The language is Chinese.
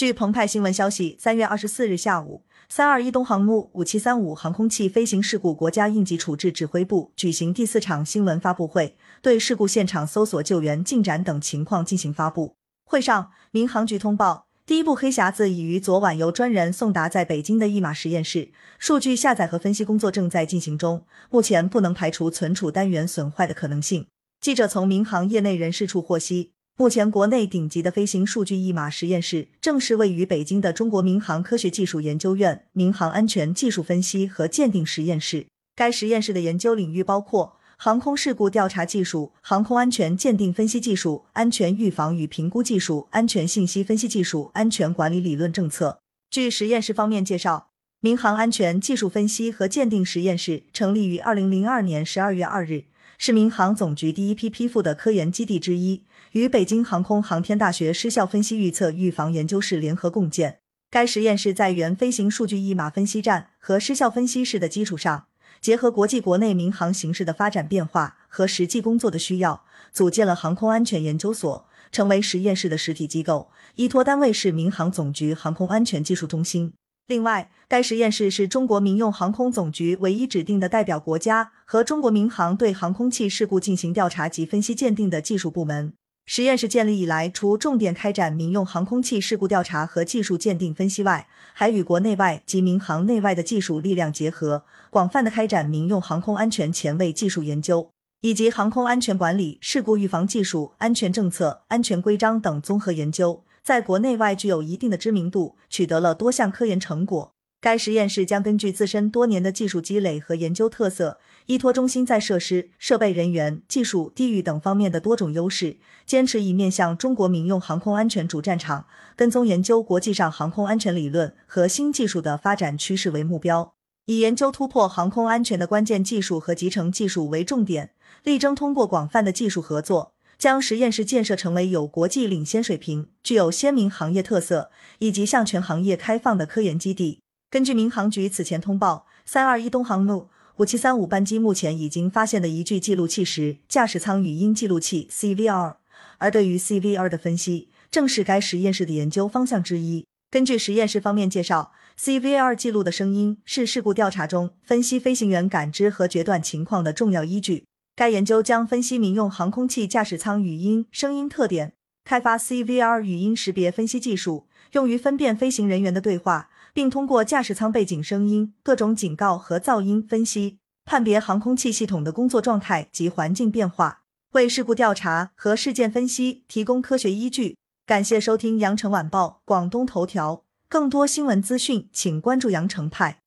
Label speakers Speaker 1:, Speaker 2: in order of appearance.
Speaker 1: 据澎湃新闻消息，三月二十四日下午，三二一东航木五七三五航空器飞行事故国家应急处置指挥部举行第四场新闻发布会，对事故现场搜索救援进展等情况进行发布。会上，民航局通报，第一部黑匣子已于昨晚由专人送达在北京的一码实验室，数据下载和分析工作正在进行中，目前不能排除存储单元损坏的可能性。记者从民航业内人士处获悉。目前，国内顶级的飞行数据一码实验室正是位于北京的中国民航科学技术研究院民航安全技术分析和鉴定实验室。该实验室的研究领域包括航空事故调查技术、航空安全鉴定分析技术、安全预防与评估技术、安全信息分析技术、安全管理理论政策。据实验室方面介绍，民航安全技术分析和鉴定实验室成立于二零零二年十二月二日。是民航总局第一批批复的科研基地之一，与北京航空航天大学失效分析预测预防研究室联合共建。该实验室在原飞行数据一码分析站和失效分析室的基础上，结合国际国内民航形势的发展变化和实际工作的需要，组建了航空安全研究所，成为实验室的实体机构，依托单位是民航总局航空安全技术中心。另外，该实验室是中国民用航空总局唯一指定的代表国家和中国民航对航空器事故进行调查及分析鉴定的技术部门。实验室建立以来，除重点开展民用航空器事故调查和技术鉴定分析外，还与国内外及民航内外的技术力量结合，广泛的开展民用航空安全前卫技术研究，以及航空安全管理、事故预防技术、安全政策、安全规章等综合研究。在国内外具有一定的知名度，取得了多项科研成果。该实验室将根据自身多年的技术积累和研究特色，依托中心在设施、设备、人员、技术、地域等方面的多种优势，坚持以面向中国民用航空安全主战场，跟踪研究国际上航空安全理论和新技术的发展趋势为目标，以研究突破航空安全的关键技术和集成技术为重点，力争通过广泛的技术合作。将实验室建设成为有国际领先水平、具有鲜明行业特色以及向全行业开放的科研基地。根据民航局此前通报，三二一东航路五七三五班机目前已经发现的一具记录器时驾驶舱语音记录器 CVR，而对于 CVR 的分析正是该实验室的研究方向之一。根据实验室方面介绍，CVR 记录的声音是事故调查中分析飞行员感知和决断情况的重要依据。该研究将分析民用航空器驾驶舱语音声音特点，开发 CVR 语音识别分析技术，用于分辨飞行人员的对话，并通过驾驶舱背景声音、各种警告和噪音分析，判别航空器系统的工作状态及环境变化，为事故调查和事件分析提供科学依据。感谢收听羊城晚报广东头条，更多新闻资讯，请关注羊城派。